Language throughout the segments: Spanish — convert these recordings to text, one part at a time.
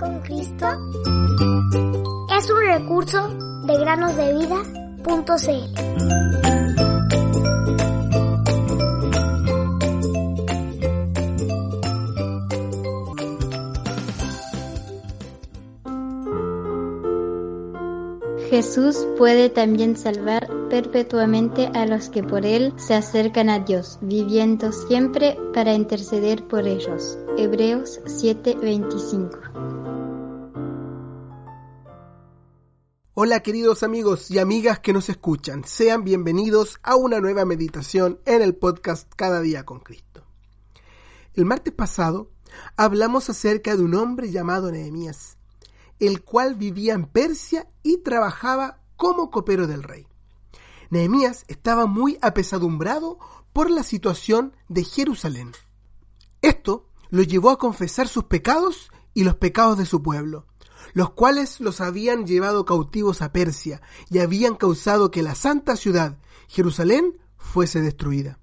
con Cristo es un recurso de granosdevida.cl. Jesús puede también salvar perpetuamente a los que por Él se acercan a Dios, viviendo siempre para interceder por ellos. Hebreos 7:25 Hola queridos amigos y amigas que nos escuchan, sean bienvenidos a una nueva meditación en el podcast Cada día con Cristo. El martes pasado hablamos acerca de un hombre llamado Nehemías el cual vivía en Persia y trabajaba como copero del rey. Nehemías estaba muy apesadumbrado por la situación de Jerusalén. Esto lo llevó a confesar sus pecados y los pecados de su pueblo, los cuales los habían llevado cautivos a Persia y habían causado que la santa ciudad, Jerusalén, fuese destruida.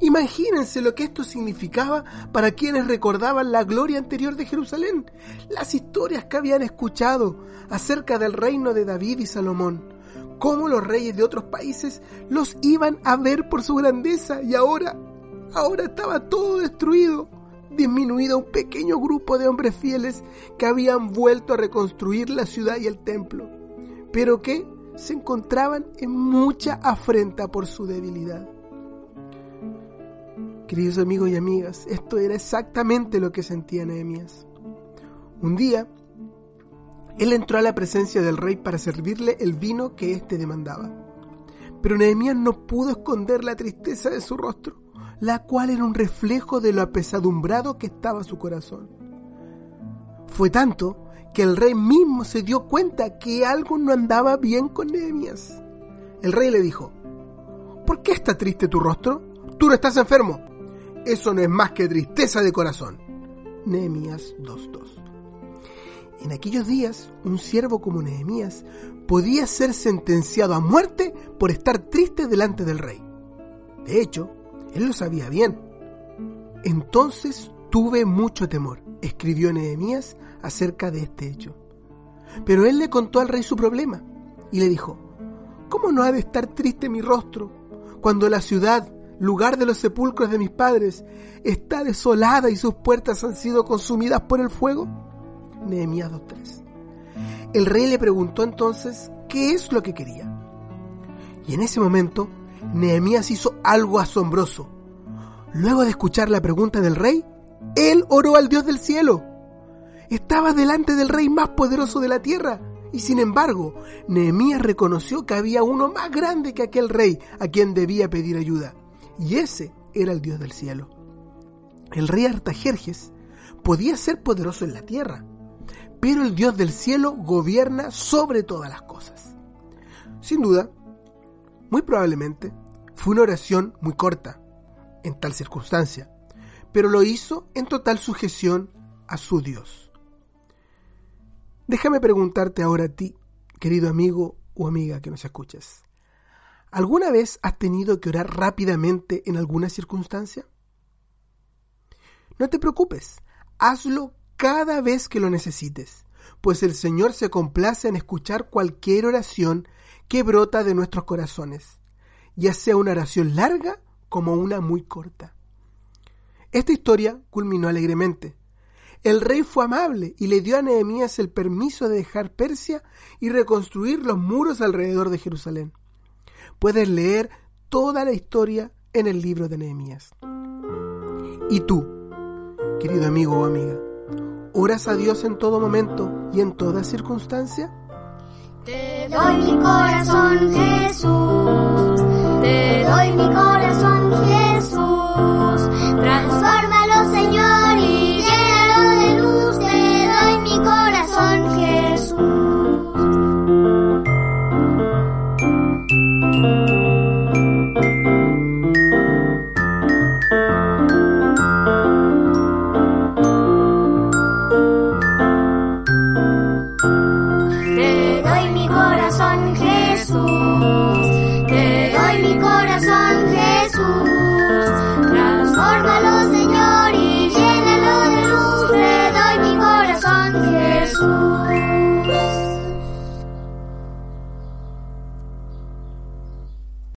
Imagínense lo que esto significaba para quienes recordaban la gloria anterior de Jerusalén, las historias que habían escuchado acerca del reino de David y Salomón, cómo los reyes de otros países los iban a ver por su grandeza y ahora, ahora estaba todo destruido, disminuido un pequeño grupo de hombres fieles que habían vuelto a reconstruir la ciudad y el templo, pero que se encontraban en mucha afrenta por su debilidad. Queridos amigos y amigas, esto era exactamente lo que sentía Nehemías. Un día, él entró a la presencia del rey para servirle el vino que éste demandaba. Pero Nehemías no pudo esconder la tristeza de su rostro, la cual era un reflejo de lo apesadumbrado que estaba su corazón. Fue tanto que el rey mismo se dio cuenta que algo no andaba bien con Nehemías. El rey le dijo, ¿por qué está triste tu rostro? Tú no estás enfermo, eso no es más que tristeza de corazón. Nehemías 2.2. En aquellos días, un siervo como Nehemías podía ser sentenciado a muerte por estar triste delante del rey. De hecho, él lo sabía bien. Entonces tuve mucho temor, escribió Nehemías acerca de este hecho. Pero él le contó al rey su problema y le dijo, ¿cómo no ha de estar triste mi rostro cuando la ciudad lugar de los sepulcros de mis padres, está desolada y sus puertas han sido consumidas por el fuego? Nehemías 2.3. El rey le preguntó entonces qué es lo que quería. Y en ese momento, Nehemías hizo algo asombroso. Luego de escuchar la pregunta del rey, él oró al Dios del cielo. Estaba delante del rey más poderoso de la tierra. Y sin embargo, Nehemías reconoció que había uno más grande que aquel rey a quien debía pedir ayuda. Y ese era el Dios del cielo. El rey Artajerjes podía ser poderoso en la tierra, pero el Dios del cielo gobierna sobre todas las cosas. Sin duda, muy probablemente, fue una oración muy corta en tal circunstancia, pero lo hizo en total sujeción a su Dios. Déjame preguntarte ahora a ti, querido amigo o amiga que nos escuchas. ¿Alguna vez has tenido que orar rápidamente en alguna circunstancia? No te preocupes, hazlo cada vez que lo necesites, pues el Señor se complace en escuchar cualquier oración que brota de nuestros corazones, ya sea una oración larga como una muy corta. Esta historia culminó alegremente. El rey fue amable y le dio a Nehemías el permiso de dejar Persia y reconstruir los muros alrededor de Jerusalén. Puedes leer toda la historia en el libro de Nehemías. ¿Y tú, querido amigo o amiga, oras a Dios en todo momento y en toda circunstancia? Doy mi corazón.